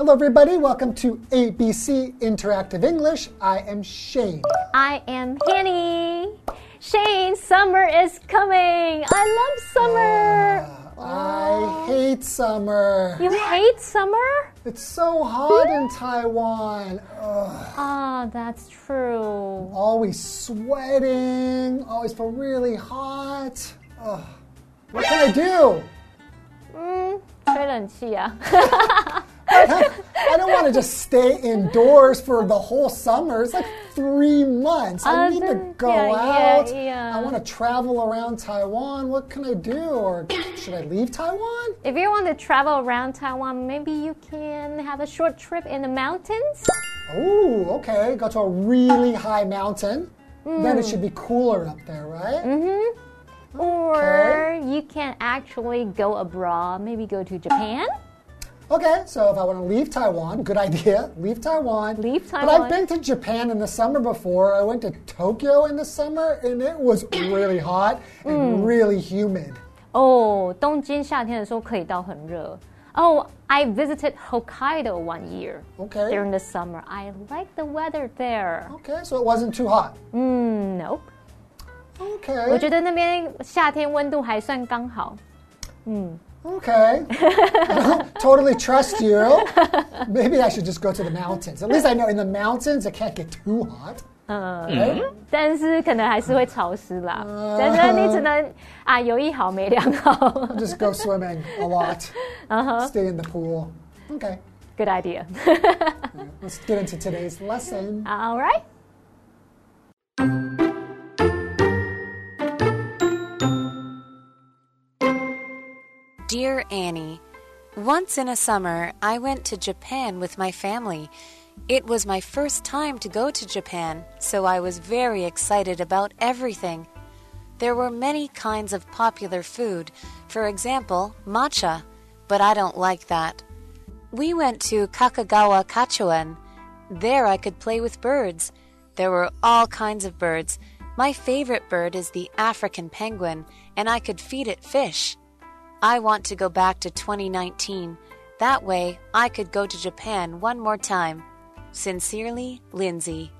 Hello, everybody. Welcome to ABC Interactive English. I am Shane. I am Hanny. Shane, summer is coming. I love summer. I hate summer. You hate summer? It's so hot in Taiwan. Ugh. Ah, that's true. Always sweating. Always feel really hot. Ugh. What can I do? 嗯，吹冷气啊。 I don't want to just stay indoors for the whole summer. It's like three months. I need to go out. I want to travel around Taiwan. What can I do? Or should I leave Taiwan? If you want to travel around Taiwan, maybe you can have a short trip in the mountains. Oh, okay. Go to a really high mountain. Then it should be cooler up there, right? Mm-hmm. Or you can actually go abroad, maybe go to Japan Okay, so if I want to leave Taiwan, good idea. Leave Taiwan. Leave But Taiwan. I've been to Japan in the summer before. I went to Tokyo in the summer, and it was really hot Mm. and really humid. 哦，东京夏天的时候可以到很热。Oh, I visited Hokkaido one year Okay. during the summer. I like the weather there. Okay, so it wasn't too hot. 嗯，Nope， Okay. 我觉得那边夏天温度还算刚好。 Okay. I don't totally trust you. Maybe I should just go to the mountains. At least I know in the mountains it can't get too hot. 嗯， Right? 但是可能还是会潮湿啦。真的，你只能啊有一好没两好。 Just go swimming a lot. Uh-huh. Stay in the pool. Okay. Good idea. Let's get into today's lesson. All right. Dear Annie, Once in a summer, I went to Japan with my family. It was my first time to go to Japan, so I was very excited about everything. There were many kinds of popular food, for example, matcha, but I don't like that. We went to Kakegawa Kachoen. There I could play with birds. There were all kinds of birds. My favorite bird is the African penguin, and I could feed it fish. I want to go back to 2019. That way, I could go to Japan one more time. Sincerely, Lindsay.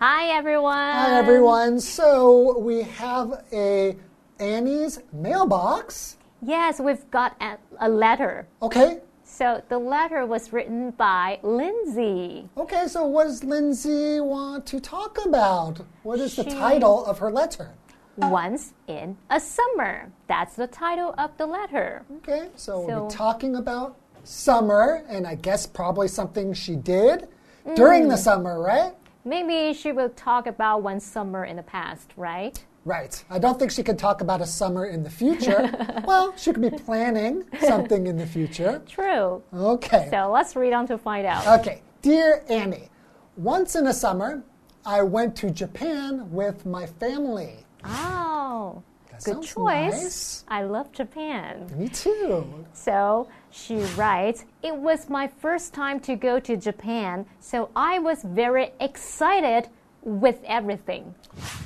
Hi everyone. Hi, everyone. So we have a Annie's mailbox. Yes, we've got a, a letter. Okay. So the letter was written by Lindsay. Okay, so what does Lindsay want to talk about? What is the title of her letter? Once in a summer. That's the title of the letter. Okay, so, we'll be talking about summer, and I guess probably something she did during the mm. summer, right? Maybe she will talk about one summer in the past, right? Right. I don't think she could talk about a summer in the future. well, she could be planning something in the future. True. Okay. So let's read on to find out. Okay. Dear Annie, once in a summer, I went to Japan with my family. Oh, That good choice. nice. I love Japan. Me too. So she writes, It was my first time to go to Japan, so I was very excited with everything.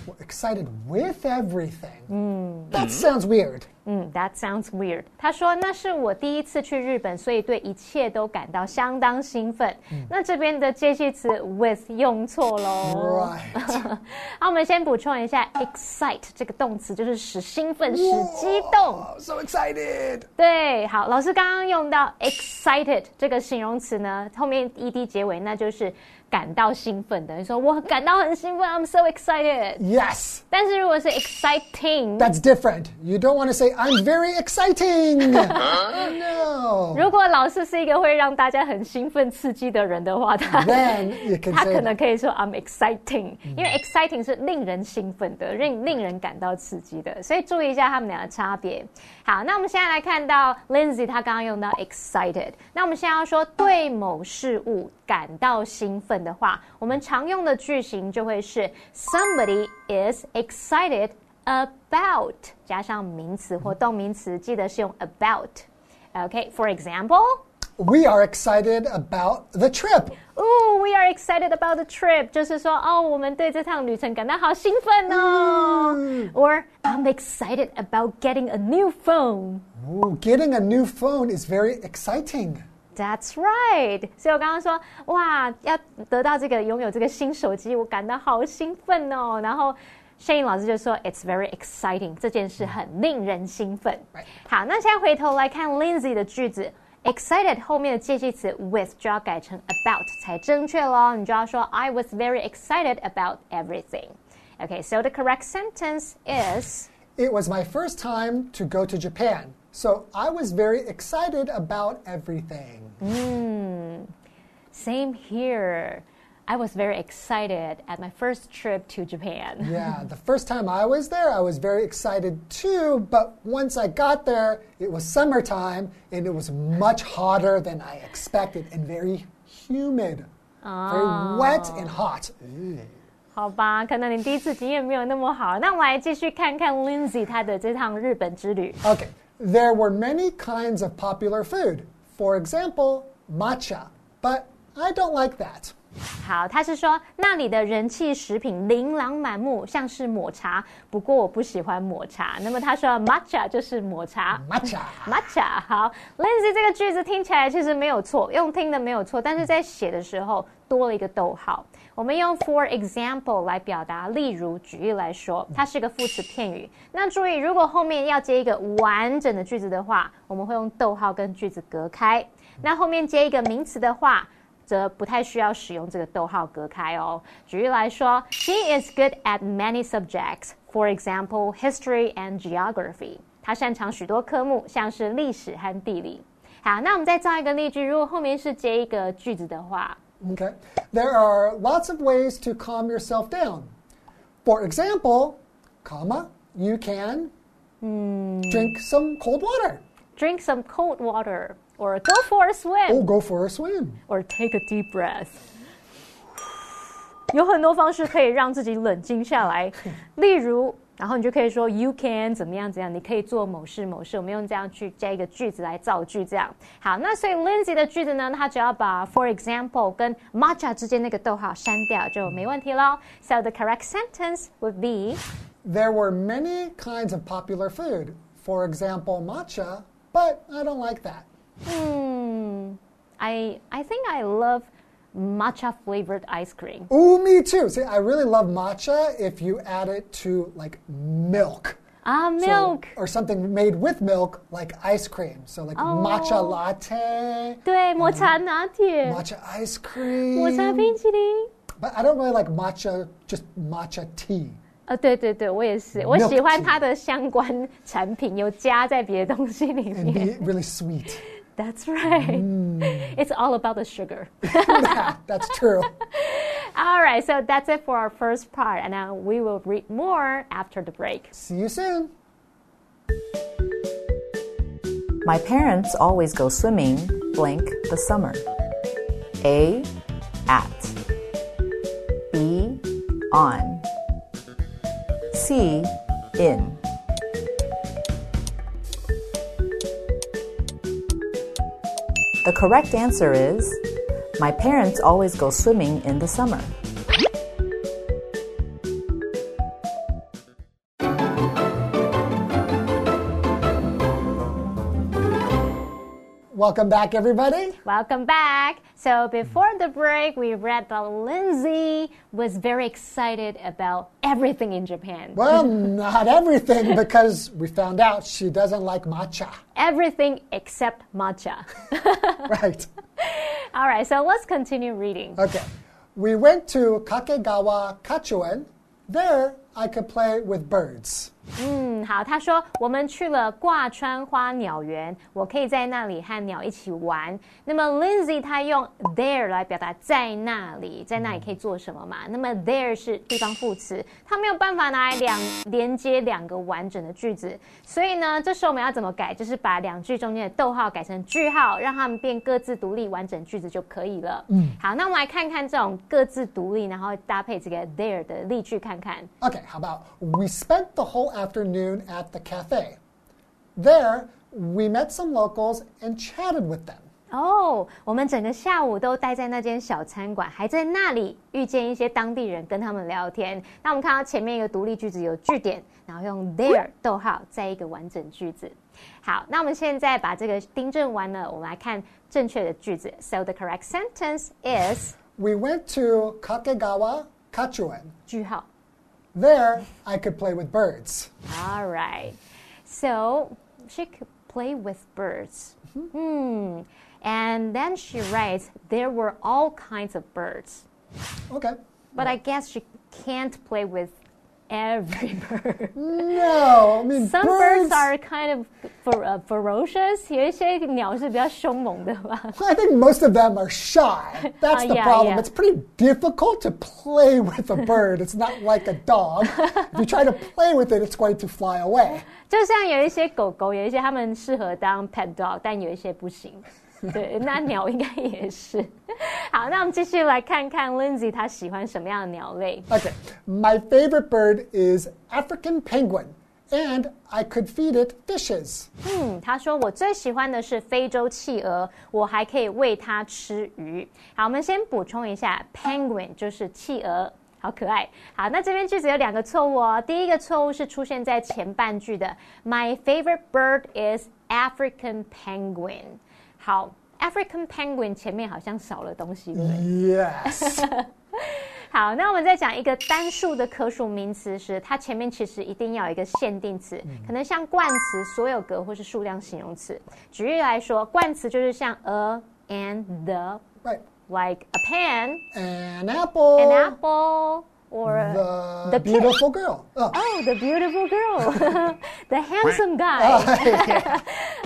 We're excited with everything. That sounds weird. 嗯，That sounds weird。他说那是我第一次去日本，所以对一切都感到相当兴奋。那这边的介系词 with 用错喽。Right. 好，我们先补充一下，excite 这个动词就是使兴奋、使激动。Oh, so excited. 对，好，老师刚刚用到 excited 这个形容词呢，后面 ed 结尾，那就是感到兴奋的。你说我感到很兴奋，I'm so excited。Yes. 但是如果是 exciting，That's different. You don't want to say, I'm very exciting. no. 如果老师是一个会让大家很兴奋、刺激的人的话，他他可能可以说 I'm exciting，因为 exciting 是令人兴奋的，令令人感到刺激的，所以注意一下他们俩的差别。好，那我们现在来看到 Lindsay，她刚刚用到 excited。那我们现在要说对某事物感到兴奋的话，我们常用的句型就会是 Somebody is excited about 加上名词或动名词，记得是用 about。OK，for、example。 We are excited about the trip. ，Oh, we are excited about the trip，就是说，哦，我们对这趟旅程感到好兴奋哦。Or I'm excited about getting a new phone. Ooh, getting a new phone is very exciting. That's right。所以我刚刚说，哇，要得到这个拥有这个新手机，我感到好兴奋哦。然后 Shane 老师就说，It's very exciting，这件事很令人兴奋。好，那现在回头来看 Lindsay 的句子，excited 后面的介系词 with 就要改成 about 才正确喽。你就要说，I was very excited about everything。Okay, so the correct sentence is It was my first time to go to Japan. So I was very excited about everything. Mm, same here. I was very excited at my first trip to Japan. yeah, the first time I was there, I was very excited too. But once I got there, it was summertime and it was much hotter than I expected and very humid. Very wet and hot. 好吧，可能你第一次经验没有那么好。那我们来继续看看 Lindsay 她的这趟日本之旅。Okay. There were many kinds of popular food. For example, matcha. But I don't like that. 好，他是说那里的人气食品琳琅满目，像是抹茶。不过我不喜欢抹茶。那么他说 matcha 就是抹茶。matcha，matcha。好，Lindsay 这个句子听起来其实没有错，用听的没有错，但是在写的时候多了一个逗号。我们用 for example 来表达，例如举例来说，它是一个副词片语。那注意，如果后面要接一个完整的句子的话，我们会用逗号跟句子隔开。那后面接一个名词的话，则不太需要使用这个逗号隔开哦。举例来说，He is good at many subjects, for example, history and geography。他擅长许多科目，像是历史和地理。好，那我们再造一个例句，如果后面是接一个句子的话。Okay. There are lots of ways to calm yourself down. For example, comma, you can mm. drink some cold water. Drink some cold water. Or go for a swim. Oh, go for a swim. Or take a deep breath. 有很多方式可以让自己冷静下来，例如然后你就可以说 you can 怎么样怎样，你可以做某事某事。我们用这样去加一个句子来造句，这样好。那所以 Lindsay 的句子呢，它只要把 for example 跟 matcha 之间那个逗号删掉就没问题喽。So the correct sentence would be There were many kinds of popular food. For example, matcha, but I don't like that. Hmm. I I think I love matcha flavored ice cream. Ooh, me too. See, I really love matcha if you add it to like milk. Ah, milk. So, or something made with milk, like ice cream. So, like oh. matcha latte. 对，抹茶拿铁。Matcha ice cream. 抹茶冰淇淋。But I don't really like matcha, just matcha tea. 呃，对对对，我也是，我喜欢它的相关产品有加在别的东西里面。And be really sweet. That's right. Mm. It's all about the sugar. that's true. all right, so that's it for our first part, and now we will read more after the break. See you soon. My parents always go swimming blank the summer. A. At. B. On. C. In. The correct answer is My parents always go swimming in the summer. Welcome back, everybody. Welcome back. So, before the break, we read that Lindsay was very excited about everything in Japan. Well, not everything, because we found out she doesn't like matcha. Everything except matcha. right. All right, so let's continue reading. Okay. We went to Kakegawa Kachoen. There, I could play with birds. 嗯，好，他说我们去了挂川花鸟园，我可以在那里和鸟一起玩。那么 Lindsay 他用 there 来表达在那里，在那里可以做什么嘛？那么 there 是地方副词，它没有办法拿来两连接两个完整的句子，所以呢，这时候我们要怎么改？就是把两句中间的逗号改成句号，让它们变各自独立完整句子就可以了。嗯，好，那我们来看看这种各自独立，然后搭配这个 there 的例句看看。Okay, How about we spent the whole afternoon at the cafe? There, we met some locals and chatted with them. Oh, 哦，我们整个下午都待在那间小餐馆，还在那里遇见一些当地人，跟他们聊天。那我们看到前面一个独立句子有句点，然后用 there 逗号，再一个完整句子。好，那我们现在把这个订正完了，我们来看正确的句子。So the correct sentence is: We went to Kakegawa, Kachoen. 句号。There, I could play with birds. All right. So she could play with birds. Hmm. And then she writes, there were all kinds of birds. Okay. But I guess she can't play with every bird. No, I mean Some birds. birds are kind of fer- uh, ferocious. 有一些鸟是比较凶猛的吧。 I think most of them are shy. That's Uh, the yeah, problem. yeah. It's pretty difficult to play with a bird. It's not like a dog. if you try to play with it, it's going to fly away. 就像有一些狗狗，有一些它们适合当 pet dog，但有一些不行。 对，那鸟应该也是。好，那我们继续来看看 Lindsay 他喜欢什么样的鸟类。Okay, my favorite bird is African penguin, and I could feed it fishes. 嗯，他说我最喜欢的是非洲企鹅，我还可以喂它吃鱼。好，我们先补充一下，penguin 就是企鹅。好可爱。好，那这边句子有两个错误哦。第一个错误是出现在前半句的，My favorite bird is African penguin。好，African penguin 前面好像少了东西，对不对？Yes. 好，那我们再讲一个单数的可数名词时，它前面其实一定要有一个限定词，可能像冠词、所有格或是数量形容词。举例来说，冠词就是像 a and the right. like a pen, An apple. an apple, or The, The beautiful girl. Oh, oh the beautiful girl, the handsome guy。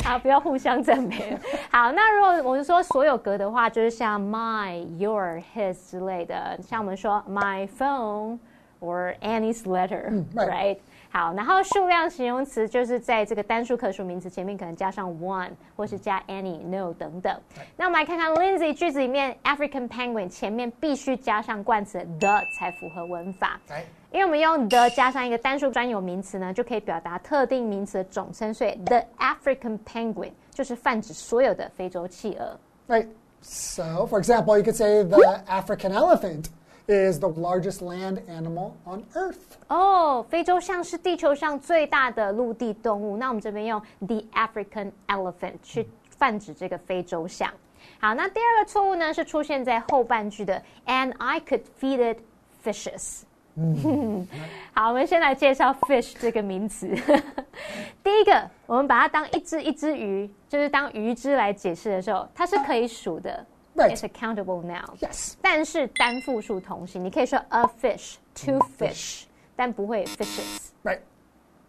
好，不要互相赞美。好，那如果我们说所有格的话，就是像 my、your、his 之类的，像我们说 my phone or Annie's letter，、right. right？好，然后数量形容词就是在这个单数可数名词前面可能加上 one，或是加 any、no 等等。那我们来看看 Lindsay 句子里面 African penguin 前面必须加上冠词 the 才符合文法。因为我们用 the 加上一个单数专有名词呢，就可以表达特定名词的总称，所以 the African penguin 就是泛指所有的非洲企鹅。Right. So, for example, you could say the African elephant is the largest land animal on Earth. 哦，非洲象是地球上最大的陆地动物。那我们这边用 the African elephant 去泛指这个非洲象。好，那第二个错误呢是出现在后半句的，and I could feed it fishes。好，我们先来介绍 fish 这个名词。第一个，我们把它当一只一只鱼，就是当鱼只来解释的时候，它是可以数的 Right. It's a countable noun。 Yes. 但是单复数同形，你可以说 a fish, two fish，但不会 fishes。 Right.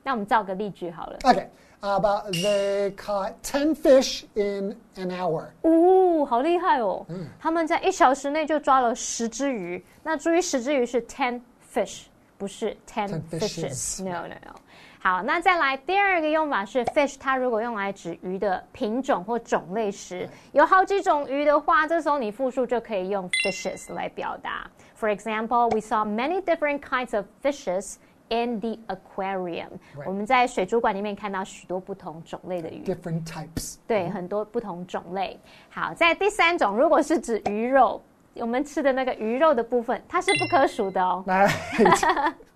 那我们造个例句好了。 Okay. How about they caught 10 fish in an hour? 哦，好厉害哦！他们在一小时内就抓了十只鱼。那注意，十只鱼是 ten fish，不是 ten Ten fishes。 fishes No no no。 好，那再来第二个用法是 fish，它如果用来指鱼的品种或种类时，有好几种鱼的话，这时候你复数就可以用 fishes 来表达。For example, we saw many different kinds of fishes in the aquarium。我们在水族馆里面看到许多不同种类的鱼。Different types. 对，很多不同种类。好，在第三种，如果是指鱼肉，我们吃的那个鱼肉的部分，它是不可数的哦。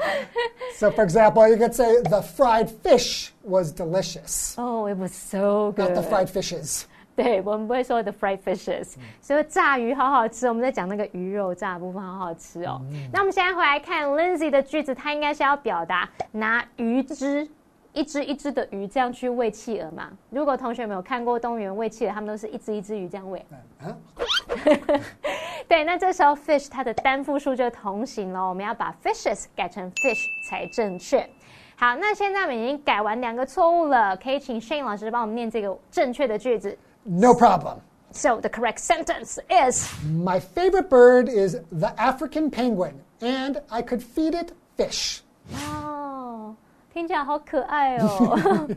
Right. so, for example, you could say the fried fish was delicious, 哦、i t was so not the good。 fried fishes. 对，我们不会说 the fried fishes，、所以炸鱼好好吃。我们在讲那个鱼肉炸的部分好好吃哦。那我们现在回来看 Lindsay 的句子，它应该是要表达拿鱼汁。一只一只的鱼这样去喂企鹅嘛？如果同学们有看过动物园喂企鹅，他们都是一只一只鱼这样喂。 Huh? 对，那这时候 fish 它的单复数就同形了，我们要把 fishes 改成 fish 才正确。好，那现在我们已经改完两个错误了，可以请 Shane 老师帮我们念这个正确的句子。 No problem. So the correct sentence is My favorite bird is the African penguin, and I could feed it fish. 哦，听起来好可爱哦。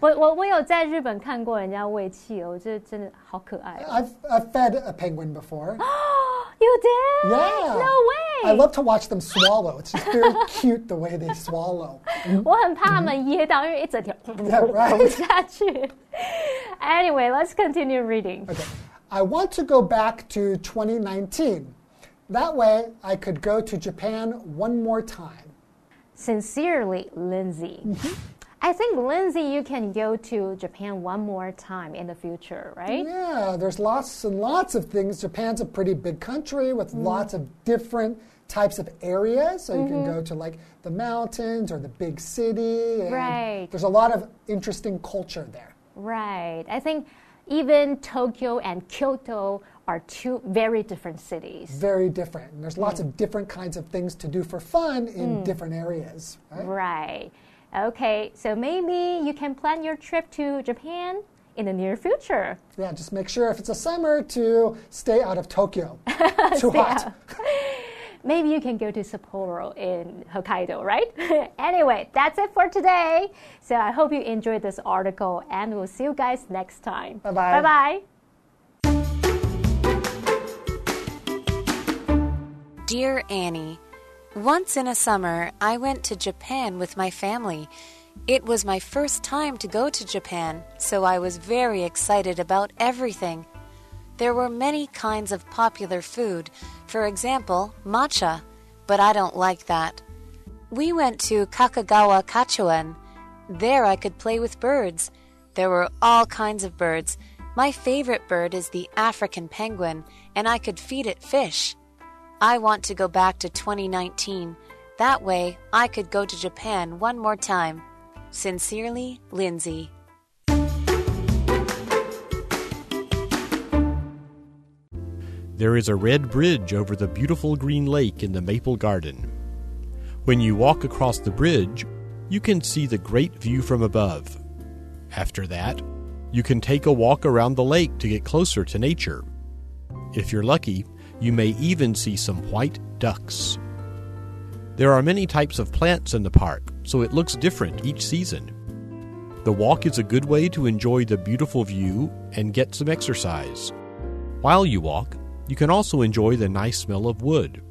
我我我有在日本看过人家喂企鹅，我觉得真的好可爱哦。 I've, I've fed a penguin before. You did? Yeah. No way. I love to watch them swallow. It's just very cute the way they swallow. 我很怕他们噎到，因为一整条 Yeah, right. 吞不下去。 Anyway, let's continue reading. Okay. I want to go back to 2019. That way, I could go to Japan one more time. Sincerely, Lindsay. Mm-hmm. I think, Lindsay, you can go to Japan one more time in the future, right? Yeah, there's lots and lots of things. Japan's a pretty big country with mm-hmm. lots of different types of areas. So you can mm-hmm. go to like the mountains or the big city. Right. There's a lot of interesting culture there. Right. I think even Tokyo and Kyoto are two very different cities. Very different. And there's lots of mm. different kinds of things to do for fun in mm. different areas. Right? Right. Okay, so maybe you can plan your trip to Japan in the near future. Yeah, just make sure if it's a summer to stay out of Tokyo. Too hot. Maybe you can go to Sapporo in Hokkaido, right? anyway, that's it for today. So I hope you enjoyed this article and we'll see you guys next time. Bye-bye. Bye bye. Dear Annie, once in a summer I went to Japan with my family. It was my first time to go to Japan, so I was very excited about everything. There were many kinds of popular food, for example, matcha, but I don't like that. We went to Kakegawa Kachoen. There I could play with birds. There were all kinds of birds. My favorite bird is the African penguin, and I could feed it fish. I want to go back to 2019. That way, I could go to Japan one more time. Sincerely, Lindsay. There is a red bridge over the beautiful green lake in the maple garden. When you walk across the bridge, you can see the great view from above. After that, you can take a walk around the lake to get closer to nature. If you're lucky, you may even see some white ducks. There are many types of plants in the park, so it looks different each season. The walk is a good way to enjoy the beautiful view and get some exercise. While you walk, you can also enjoy the nice smell of wood.